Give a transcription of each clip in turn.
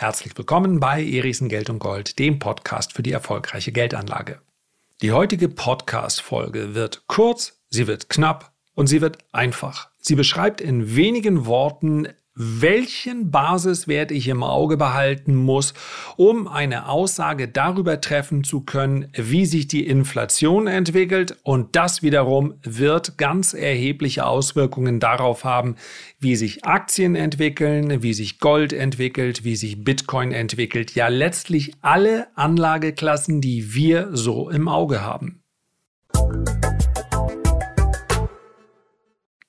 Herzlich willkommen bei Erichsen Geld und Gold, dem Podcast für die erfolgreiche Geldanlage. Die heutige Podcast-Folge wird kurz, sie wird knapp und sie wird einfach. Sie beschreibt in wenigen Worten welchen Basiswert ich im Auge behalten muss, um eine Aussage darüber treffen zu können, wie sich die Inflation entwickelt. Und das wiederum wird ganz erhebliche Auswirkungen darauf haben, wie sich Aktien entwickeln, wie sich Gold entwickelt, wie sich Bitcoin entwickelt. Ja, letztlich alle Anlageklassen, die wir so im Auge haben.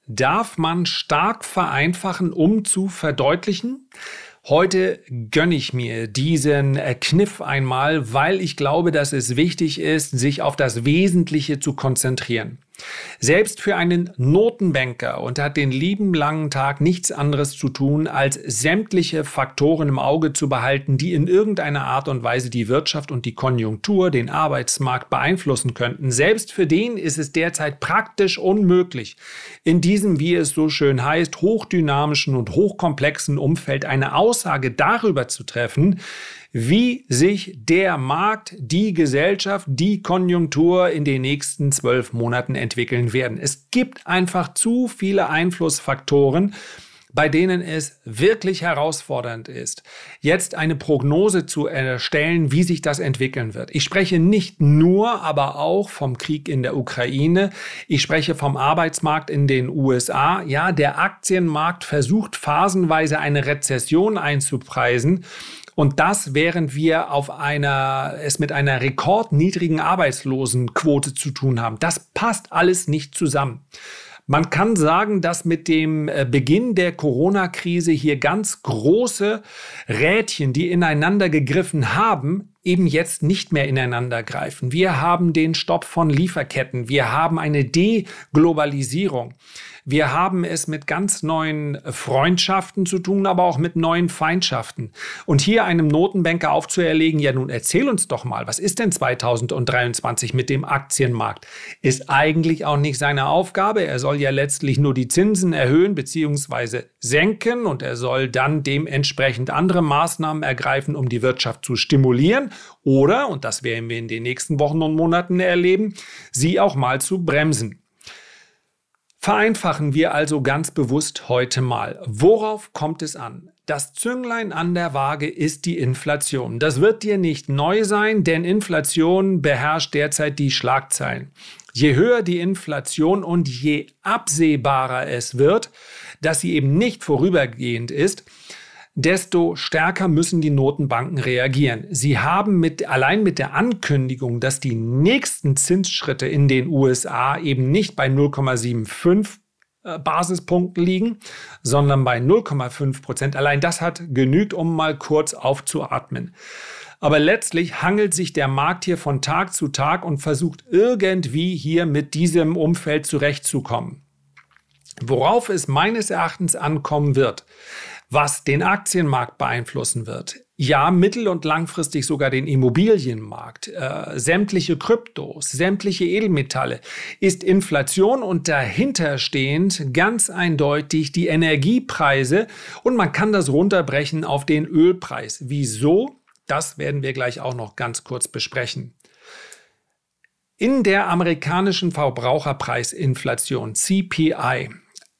Darf man stark vereinfachen, um zu verdeutlichen. Heute gönne ich mir diesen Kniff einmal, weil ich glaube, dass es wichtig ist, sich auf das Wesentliche zu konzentrieren. Selbst für einen Notenbanker und hat den lieben langen Tag nichts anderes zu tun, als sämtliche Faktoren im Auge zu behalten, die in irgendeiner Art und Weise die Wirtschaft und die Konjunktur, den Arbeitsmarkt beeinflussen könnten. Selbst für den ist es derzeit praktisch unmöglich, in diesem, wie es so schön heißt, hochdynamischen und hochkomplexen Umfeld eine Aussage darüber zu treffen, wie sich der Markt, die Gesellschaft, die Konjunktur in den nächsten zwölf Monaten entwickeln werden. Es gibt einfach zu viele Einflussfaktoren, bei denen es wirklich herausfordernd ist, jetzt eine Prognose zu erstellen, wie sich das entwickeln wird. Ich spreche nicht nur, aber auch vom Krieg in der Ukraine. Ich spreche vom Arbeitsmarkt in den USA. Ja, der Aktienmarkt versucht phasenweise eine Rezession einzupreisen. Und das, während wir auf einer, es mit einer rekordniedrigen Arbeitslosenquote zu tun haben. Das passt alles nicht zusammen. Man kann sagen, dass mit dem äh, Beginn der Corona-Krise hier ganz große Rädchen, die ineinander gegriffen haben, eben jetzt nicht mehr ineinander greifen. Wir haben den Stopp von Lieferketten. Wir haben eine Deglobalisierung. Wir haben es mit ganz neuen Freundschaften zu tun, aber auch mit neuen Feindschaften. Und hier einem Notenbanker aufzuerlegen, ja nun erzähl uns doch mal, was ist denn 2023 mit dem Aktienmarkt? Ist eigentlich auch nicht seine Aufgabe. Er soll ja letztlich nur die Zinsen erhöhen bzw. senken und er soll dann dementsprechend andere Maßnahmen ergreifen, um die Wirtschaft zu stimulieren oder, und das werden wir in den nächsten Wochen und Monaten erleben, sie auch mal zu bremsen. Vereinfachen wir also ganz bewusst heute mal. Worauf kommt es an? Das Zünglein an der Waage ist die Inflation. Das wird dir nicht neu sein, denn Inflation beherrscht derzeit die Schlagzeilen. Je höher die Inflation und je absehbarer es wird, dass sie eben nicht vorübergehend ist, desto stärker müssen die Notenbanken reagieren. Sie haben mit, allein mit der Ankündigung, dass die nächsten Zinsschritte in den USA eben nicht bei 0,75 äh, Basispunkten liegen, sondern bei 0,5 Prozent. Allein das hat genügt, um mal kurz aufzuatmen. Aber letztlich hangelt sich der Markt hier von Tag zu Tag und versucht irgendwie hier mit diesem Umfeld zurechtzukommen. Worauf es meines Erachtens ankommen wird, was den Aktienmarkt beeinflussen wird. Ja, mittel- und langfristig sogar den Immobilienmarkt, äh, sämtliche Kryptos, sämtliche Edelmetalle, ist Inflation und dahinterstehend ganz eindeutig die Energiepreise und man kann das runterbrechen auf den Ölpreis. Wieso? Das werden wir gleich auch noch ganz kurz besprechen. In der amerikanischen Verbraucherpreisinflation CPI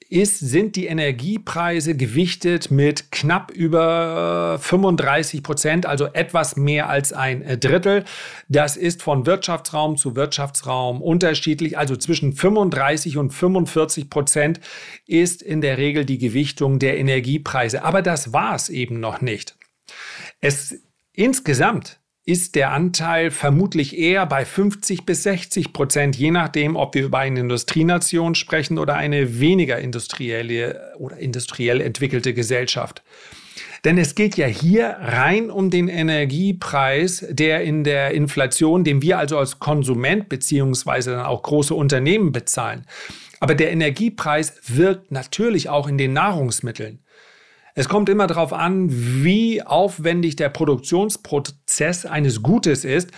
ist, sind die Energiepreise gewichtet mit knapp über 35 Prozent, also etwas mehr als ein Drittel. Das ist von Wirtschaftsraum zu Wirtschaftsraum unterschiedlich. Also zwischen 35 und 45 Prozent ist in der Regel die Gewichtung der Energiepreise. Aber das war es eben noch nicht. Es insgesamt ist der Anteil vermutlich eher bei 50 bis 60 Prozent, je nachdem, ob wir über eine Industrienation sprechen oder eine weniger industrielle oder industriell entwickelte Gesellschaft. Denn es geht ja hier rein um den Energiepreis, der in der Inflation, den wir also als Konsument beziehungsweise dann auch große Unternehmen bezahlen. Aber der Energiepreis wirkt natürlich auch in den Nahrungsmitteln. Es kommt immer darauf an, wie aufwendig der Produktionsprozess eines Gutes ist.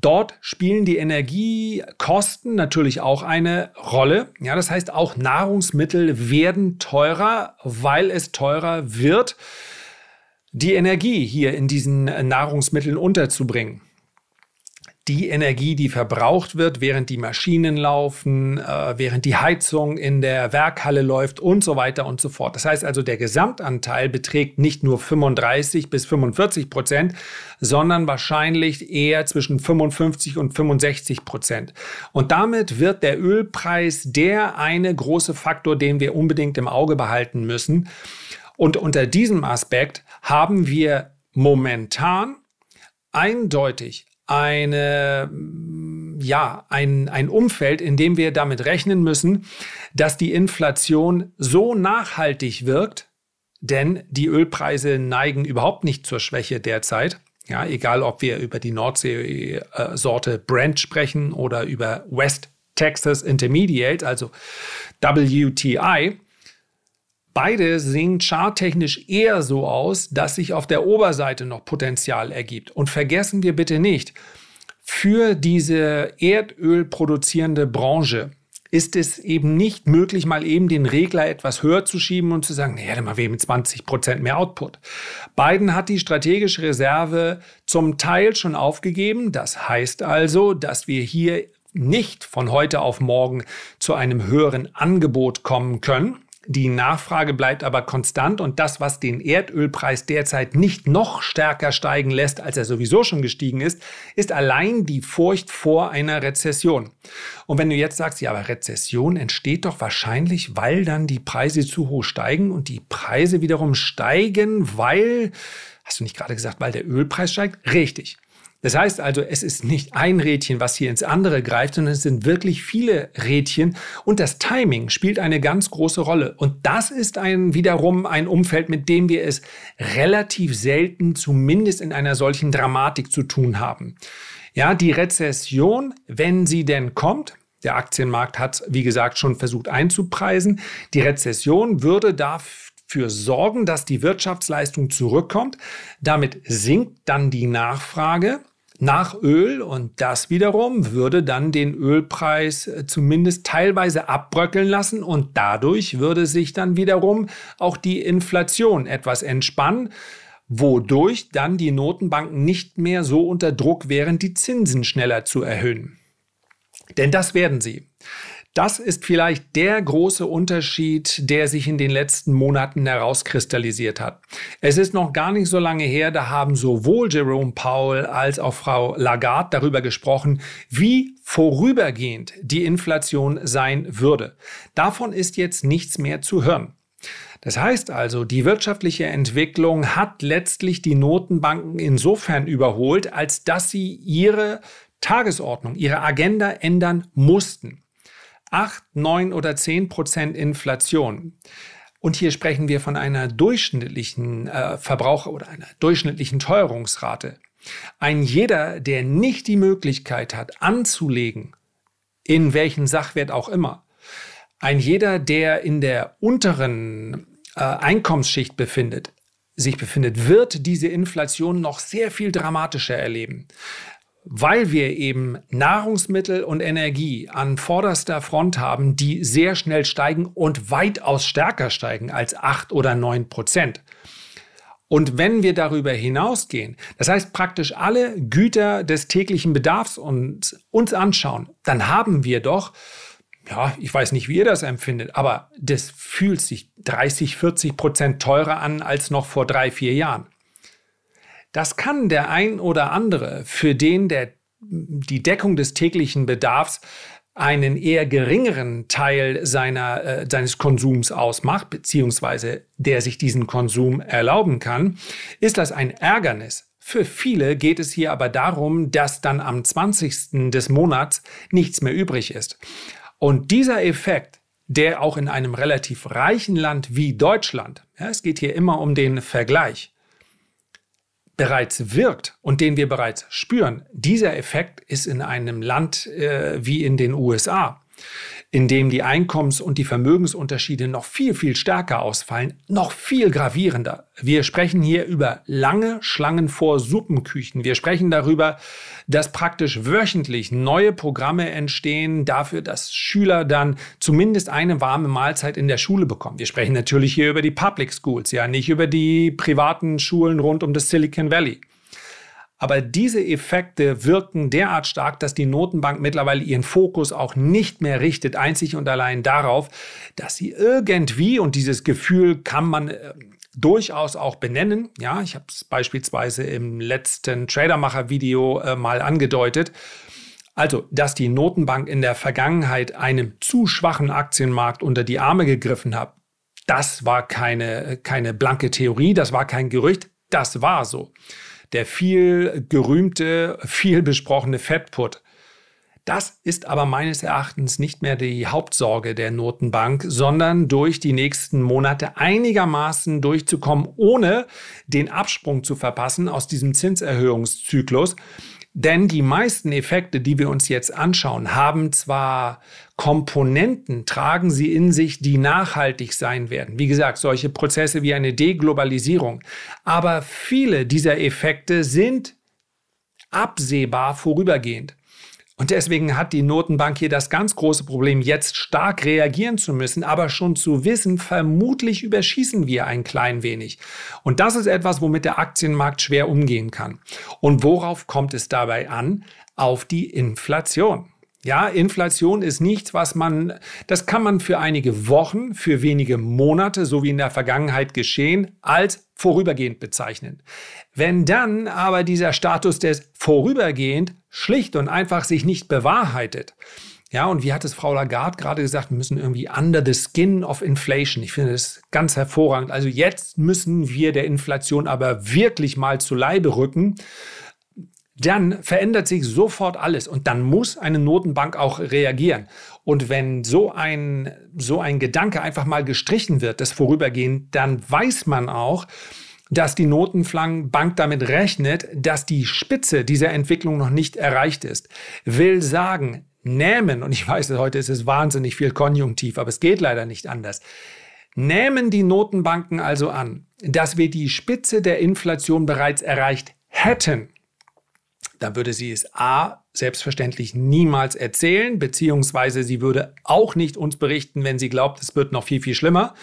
Dort spielen die Energiekosten natürlich auch eine Rolle. Ja, das heißt, auch Nahrungsmittel werden teurer, weil es teurer wird. die Energie hier in diesen Nahrungsmitteln unterzubringen die Energie, die verbraucht wird, während die Maschinen laufen, äh, während die Heizung in der Werkhalle läuft und so weiter und so fort. Das heißt also, der Gesamtanteil beträgt nicht nur 35 bis 45 Prozent, sondern wahrscheinlich eher zwischen 55 und 65 Prozent. Und damit wird der Ölpreis der eine große Faktor, den wir unbedingt im Auge behalten müssen. Und unter diesem Aspekt haben wir momentan eindeutig eine, ja, ein, ein Umfeld, in dem wir damit rechnen müssen, dass die Inflation so nachhaltig wirkt, denn die Ölpreise neigen überhaupt nicht zur Schwäche derzeit. Ja, egal ob wir über die Nordsee-Sorte Brent sprechen oder über West Texas Intermediate, also WTI. Beide sehen charttechnisch eher so aus, dass sich auf der Oberseite noch Potenzial ergibt. Und vergessen wir bitte nicht, für diese Erdöl produzierende Branche ist es eben nicht möglich, mal eben den Regler etwas höher zu schieben und zu sagen, naja, dann wir eben 20 Prozent mehr Output. Biden hat die strategische Reserve zum Teil schon aufgegeben. Das heißt also, dass wir hier nicht von heute auf morgen zu einem höheren Angebot kommen können. Die Nachfrage bleibt aber konstant und das, was den Erdölpreis derzeit nicht noch stärker steigen lässt, als er sowieso schon gestiegen ist, ist allein die Furcht vor einer Rezession. Und wenn du jetzt sagst, ja, aber Rezession entsteht doch wahrscheinlich, weil dann die Preise zu hoch steigen und die Preise wiederum steigen, weil, hast du nicht gerade gesagt, weil der Ölpreis steigt? Richtig. Das heißt also, es ist nicht ein Rädchen, was hier ins andere greift, sondern es sind wirklich viele Rädchen und das Timing spielt eine ganz große Rolle. Und das ist ein, wiederum ein Umfeld, mit dem wir es relativ selten, zumindest in einer solchen Dramatik zu tun haben. Ja, die Rezession, wenn sie denn kommt, der Aktienmarkt hat, wie gesagt, schon versucht einzupreisen. Die Rezession würde dafür sorgen, dass die Wirtschaftsleistung zurückkommt. Damit sinkt dann die Nachfrage nach Öl und das wiederum würde dann den Ölpreis äh, zumindest teilweise abbröckeln lassen und dadurch würde sich dann wiederum auch die Inflation etwas entspannen, wodurch dann die Notenbanken nicht mehr so unter Druck wären, die Zinsen schneller zu erhöhen. Denn das werden sie. Das ist vielleicht der große Unterschied, der sich in den letzten Monaten herauskristallisiert hat. Es ist noch gar nicht so lange her, da haben sowohl Jerome Powell als auch Frau Lagarde darüber gesprochen, wie vorübergehend die Inflation sein würde. Davon ist jetzt nichts mehr zu hören. Das heißt also, die wirtschaftliche Entwicklung hat letztlich die Notenbanken insofern überholt, als dass sie ihre Tagesordnung, ihre Agenda ändern mussten. 8, 9 oder 10 Prozent Inflation. Und hier sprechen wir von einer durchschnittlichen äh, Verbraucher- oder einer durchschnittlichen Teuerungsrate. Ein jeder, der nicht die Möglichkeit hat, anzulegen, in welchen Sachwert auch immer, ein jeder, der in der unteren äh, Einkommensschicht befindet, sich befindet, wird diese Inflation noch sehr viel dramatischer erleben weil wir eben Nahrungsmittel und Energie an vorderster Front haben, die sehr schnell steigen und weitaus stärker steigen als acht oder neun Prozent. Und wenn wir darüber hinausgehen, das heißt praktisch alle Güter des täglichen Bedarfs uns, uns anschauen, dann haben wir doch, ja, ich weiß nicht, wie ihr das empfindet, aber das fühlt sich 30, 40 Prozent teurer an als noch vor drei, vier Jahren. Das kann der ein oder andere, für den der, die Deckung des täglichen Bedarfs einen eher geringeren Teil seiner, äh, seines Konsums ausmacht, beziehungsweise der sich diesen Konsum erlauben kann, ist das ein Ärgernis. Für viele geht es hier aber darum, dass dann am 20. des Monats nichts mehr übrig ist. Und dieser Effekt, der auch in einem relativ reichen Land wie Deutschland, ja, es geht hier immer um den Vergleich, bereits wirkt und den wir bereits spüren, dieser Effekt ist in einem Land äh, wie in den USA in dem die Einkommens- und die Vermögensunterschiede noch viel, viel stärker ausfallen, noch viel gravierender. Wir sprechen hier über lange Schlangen vor Suppenküchen. Wir sprechen darüber, dass praktisch wöchentlich neue Programme entstehen dafür, dass Schüler dann zumindest eine warme Mahlzeit in der Schule bekommen. Wir sprechen natürlich hier über die Public Schools, ja, nicht über die privaten Schulen rund um das Silicon Valley. Aber diese Effekte wirken derart stark, dass die Notenbank mittlerweile ihren Fokus auch nicht mehr richtet, einzig und allein darauf, dass sie irgendwie, und dieses Gefühl kann man äh, durchaus auch benennen, ja, ich habe es beispielsweise im letzten Tradermacher-Video äh, mal angedeutet, also, dass die Notenbank in der Vergangenheit einem zu schwachen Aktienmarkt unter die Arme gegriffen hat, das war keine, keine blanke Theorie, das war kein Gerücht, das war so der viel gerühmte, viel besprochene Fettput. Das ist aber meines Erachtens nicht mehr die Hauptsorge der Notenbank, sondern durch die nächsten Monate einigermaßen durchzukommen, ohne den Absprung zu verpassen aus diesem Zinserhöhungszyklus. Denn die meisten Effekte, die wir uns jetzt anschauen, haben zwar Komponenten, tragen sie in sich, die nachhaltig sein werden. Wie gesagt, solche Prozesse wie eine Deglobalisierung. Aber viele dieser Effekte sind absehbar vorübergehend. Und deswegen hat die Notenbank hier das ganz große Problem, jetzt stark reagieren zu müssen, aber schon zu wissen, vermutlich überschießen wir ein klein wenig. Und das ist etwas, womit der Aktienmarkt schwer umgehen kann. Und worauf kommt es dabei an? Auf die Inflation. Ja, Inflation ist nichts, was man, das kann man für einige Wochen, für wenige Monate, so wie in der Vergangenheit geschehen, als vorübergehend bezeichnen. Wenn dann aber dieser Status des vorübergehend schlicht und einfach sich nicht bewahrheitet, ja, und wie hat es Frau Lagarde gerade gesagt, wir müssen irgendwie under the skin of inflation. Ich finde das ganz hervorragend. Also jetzt müssen wir der Inflation aber wirklich mal zu Leibe rücken dann verändert sich sofort alles und dann muss eine Notenbank auch reagieren. Und wenn so ein, so ein Gedanke einfach mal gestrichen wird, das Vorübergehen, dann weiß man auch, dass die Notenbank damit rechnet, dass die Spitze dieser Entwicklung noch nicht erreicht ist. Will sagen, nehmen, und ich weiß, heute ist es wahnsinnig viel Konjunktiv, aber es geht leider nicht anders. Nehmen die Notenbanken also an, dass wir die Spitze der Inflation bereits erreicht hätten, dann würde sie es A selbstverständlich niemals erzählen, beziehungsweise sie würde auch nicht uns berichten, wenn sie glaubt, es wird noch viel, viel schlimmer,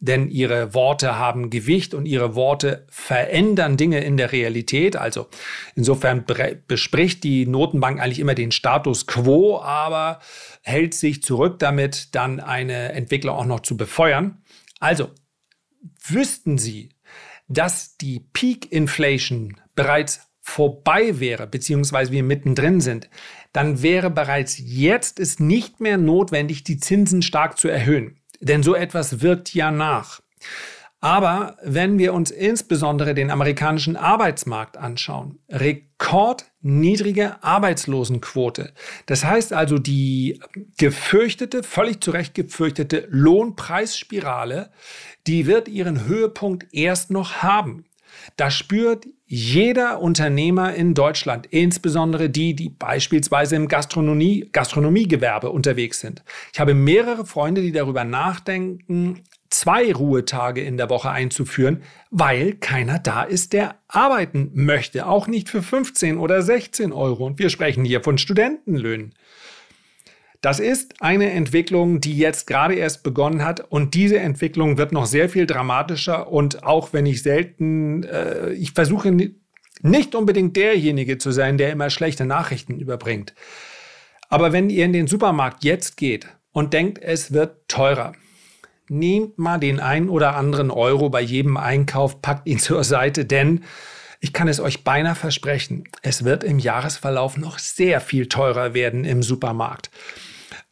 denn ihre Worte haben Gewicht und ihre Worte verändern Dinge in der Realität. Also insofern bespricht die Notenbank eigentlich immer den Status quo, aber hält sich zurück damit, dann eine Entwicklung auch noch zu befeuern. Also wüssten Sie, dass die Peak Inflation bereits vorbei wäre, beziehungsweise wir mittendrin sind, dann wäre bereits jetzt es nicht mehr notwendig, die Zinsen stark zu erhöhen. Denn so etwas wirkt ja nach. Aber wenn wir uns insbesondere den amerikanischen Arbeitsmarkt anschauen, rekordniedrige Arbeitslosenquote. Das heißt also, die gefürchtete, völlig zu Recht gefürchtete Lohnpreisspirale, die wird ihren Höhepunkt erst noch haben. Da spürt jeder Unternehmer in Deutschland, insbesondere die, die beispielsweise im Gastronomie, Gastronomiegewerbe unterwegs sind. Ich habe mehrere Freunde, die darüber nachdenken, zwei Ruhetage in der Woche einzuführen, weil keiner da ist, der arbeiten möchte. Auch nicht für 15 oder 16 Euro. Und wir sprechen hier von Studentenlöhnen. Das ist eine Entwicklung, die jetzt gerade erst begonnen hat und diese Entwicklung wird noch sehr viel dramatischer und auch wenn ich selten, äh, ich versuche nicht unbedingt derjenige zu sein, der immer schlechte Nachrichten überbringt. Aber wenn ihr in den Supermarkt jetzt geht und denkt, es wird teurer, nehmt mal den ein oder anderen Euro bei jedem Einkauf, packt ihn zur Seite, denn ich kann es euch beinahe versprechen, es wird im Jahresverlauf noch sehr viel teurer werden im Supermarkt.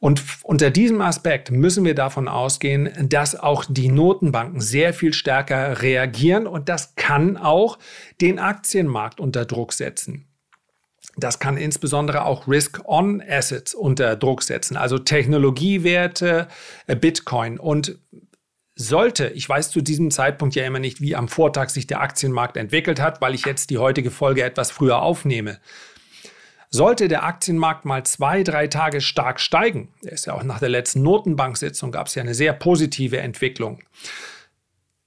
Und unter diesem Aspekt müssen wir davon ausgehen, dass auch die Notenbanken sehr viel stärker reagieren und das kann auch den Aktienmarkt unter Druck setzen. Das kann insbesondere auch Risk-on-Assets unter Druck setzen, also Technologiewerte, äh, Bitcoin. Und sollte, ich weiß zu diesem Zeitpunkt ja immer nicht, wie am Vortag sich der Aktienmarkt entwickelt hat, weil ich jetzt die heutige Folge etwas früher aufnehme. Sollte der Aktienmarkt mal zwei, drei Tage stark steigen, der ist ja auch nach der letzten Notenbanksitzung gab es ja eine sehr positive Entwicklung,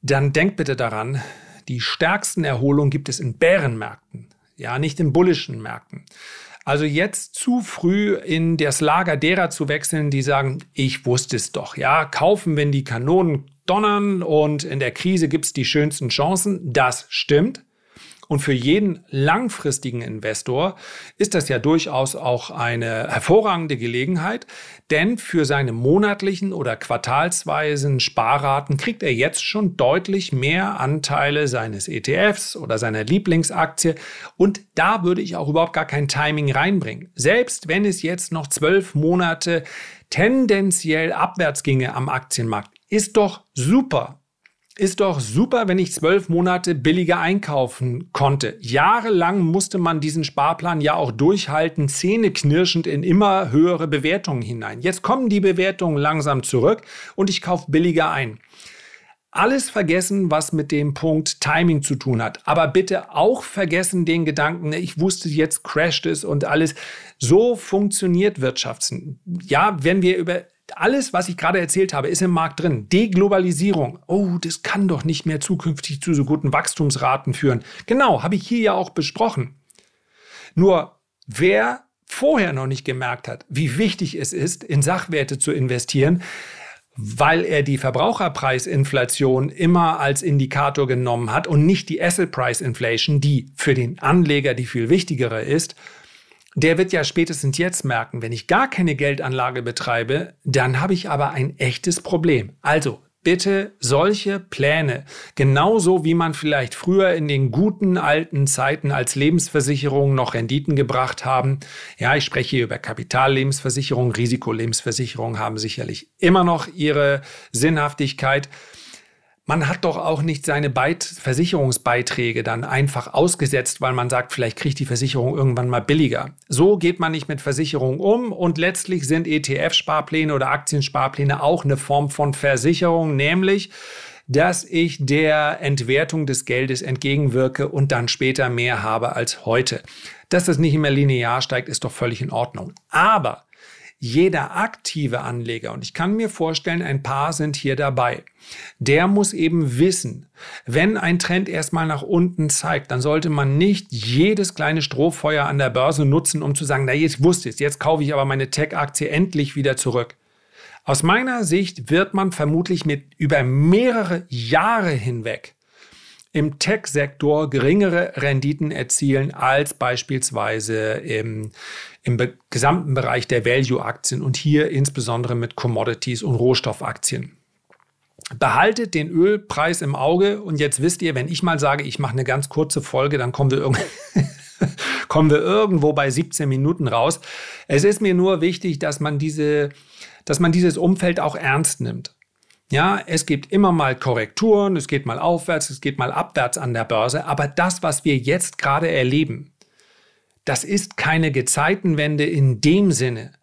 dann denkt bitte daran, die stärksten Erholungen gibt es in Bärenmärkten, ja, nicht in bullischen Märkten. Also jetzt zu früh in das Lager derer zu wechseln, die sagen, ich wusste es doch, ja, kaufen, wenn die Kanonen donnern und in der Krise gibt es die schönsten Chancen. Das stimmt. Und für jeden langfristigen Investor ist das ja durchaus auch eine hervorragende Gelegenheit, denn für seine monatlichen oder quartalsweisen Sparraten kriegt er jetzt schon deutlich mehr Anteile seines ETFs oder seiner Lieblingsaktie. Und da würde ich auch überhaupt gar kein Timing reinbringen. Selbst wenn es jetzt noch zwölf Monate tendenziell abwärts ginge am Aktienmarkt, ist doch super ist doch super, wenn ich zwölf Monate billiger einkaufen konnte. Jahrelang musste man diesen Sparplan ja auch durchhalten, zähneknirschend in immer höhere Bewertungen hinein. Jetzt kommen die Bewertungen langsam zurück und ich kaufe billiger ein. Alles vergessen, was mit dem Punkt Timing zu tun hat. Aber bitte auch vergessen den Gedanken, ich wusste, jetzt crasht es und alles. So funktioniert Wirtschaften. Ja, wenn wir über alles, was ich gerade erzählt habe, ist im Markt drin. Deglobalisierung. Oh, das kann doch nicht mehr zukünftig zu so guten Wachstumsraten führen. Genau, habe ich hier ja auch besprochen. Nur wer vorher noch nicht gemerkt hat, wie wichtig es ist, in Sachwerte zu investieren, weil er die Verbraucherpreisinflation immer als Indikator genommen hat und nicht die Asset Price Inflation, die für den Anleger die viel wichtigere ist, der wird ja spätestens jetzt merken, wenn ich gar keine Geldanlage betreibe, dann habe ich aber ein echtes Problem. Also bitte solche Pläne, genauso wie man vielleicht früher in den guten alten Zeiten als Lebensversicherung noch Renditen gebracht haben. Ja, ich spreche hier über Kapitallebensversicherung, Risikolebensversicherung haben sicherlich immer noch ihre Sinnhaftigkeit man hat doch auch nicht seine Beit Versicherungsbeiträge dann einfach ausgesetzt, weil man sagt, vielleicht kriegt die Versicherung irgendwann mal billiger. So geht man nicht mit Versicherungen um und letztlich sind ETF-Sparpläne oder Aktiensparpläne auch eine Form von Versicherung, nämlich dass ich der Entwertung des Geldes entgegenwirke und dann später mehr habe als heute. Dass das nicht immer linear steigt, ist doch völlig in Ordnung. Aber jeder aktive Anleger, und ich kann mir vorstellen, ein paar sind hier dabei, der muss eben wissen, wenn ein Trend erstmal nach unten zeigt, dann sollte man nicht jedes kleine Strohfeuer an der Börse nutzen, um zu sagen, na jetzt wusste ich jetzt kaufe ich aber meine Tech-Aktie endlich wieder zurück. Aus meiner Sicht wird man vermutlich mit über mehrere Jahre hinweg im Tech-Sektor geringere Renditen erzielen als beispielsweise im, im gesamten Bereich der Value-Aktien und hier insbesondere mit Commodities und Rohstoffaktien. Behaltet den Ölpreis im Auge und jetzt wisst ihr, wenn ich mal sage, ich mache eine ganz kurze Folge, dann kommen wir irgendwie kommen wir irgendwo bei 17 Minuten raus. Es ist mir nur wichtig, dass man diese, dass man dieses Umfeld auch ernst nimmt. Ja, es gibt immer mal Korrekturen, es geht mal aufwärts, es geht mal abwärts an der Börse, aber das, was wir jetzt gerade erleben, das ist keine Gezeitenwende in dem Sinne,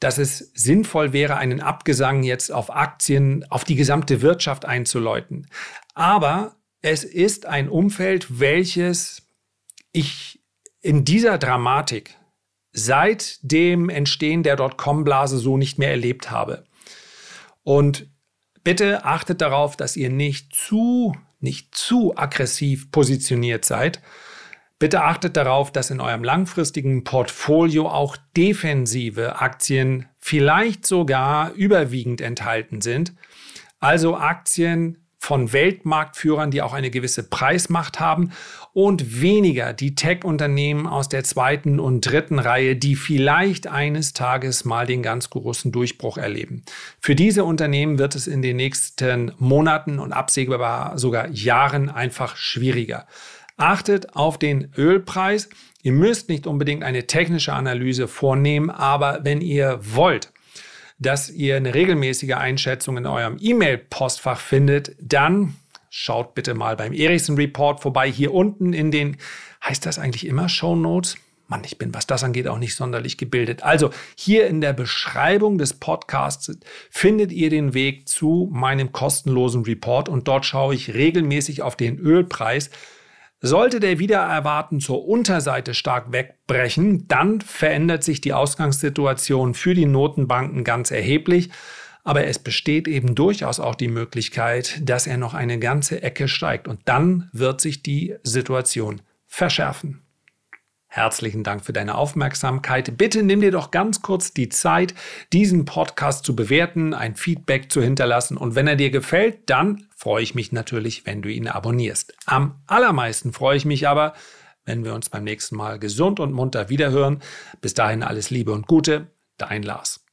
dass es sinnvoll wäre, einen Abgesang jetzt auf Aktien, auf die gesamte Wirtschaft einzuläuten. Aber es ist ein Umfeld, welches ich in dieser Dramatik seit dem Entstehen der Dotcom-Blase so nicht mehr erlebt habe. Und Bitte achtet darauf, dass ihr nicht zu, nicht zu aggressiv positioniert seid. Bitte achtet darauf, dass in eurem langfristigen Portfolio auch defensive Aktien vielleicht sogar überwiegend enthalten sind. Also Aktien, von Weltmarktführern, die auch eine gewisse Preismacht haben und weniger die Tech-Unternehmen aus der zweiten und dritten Reihe, die vielleicht eines Tages mal den ganz großen Durchbruch erleben. Für diese Unternehmen wird es in den nächsten Monaten und absehbar sogar Jahren einfach schwieriger. Achtet auf den Ölpreis. Ihr müsst nicht unbedingt eine technische Analyse vornehmen, aber wenn ihr wollt, dass ihr eine regelmäßige Einschätzung in eurem E-Mail-Postfach findet, dann schaut bitte mal beim Ericsson Report vorbei. Hier unten in den, heißt das eigentlich immer Show Notes? Mann, ich bin, was das angeht, auch nicht sonderlich gebildet. Also hier in der Beschreibung des Podcasts findet ihr den Weg zu meinem kostenlosen Report und dort schaue ich regelmäßig auf den Ölpreis Sollte der wieder erwarten zur Unterseite stark wegbrechen, dann verändert sich die Ausgangssituation für die Notenbanken ganz erheblich. Aber es besteht eben durchaus auch die Möglichkeit, dass er noch eine ganze Ecke steigt. Und dann wird sich die Situation verschärfen. Herzlichen Dank für deine Aufmerksamkeit. Bitte nimm dir doch ganz kurz die Zeit, diesen Podcast zu bewerten, ein Feedback zu hinterlassen und wenn er dir gefällt, dann freue ich mich natürlich, wenn du ihn abonnierst. Am allermeisten freue ich mich aber, wenn wir uns beim nächsten Mal gesund und munter wiederhören. Bis dahin alles Liebe und Gute, dein Lars.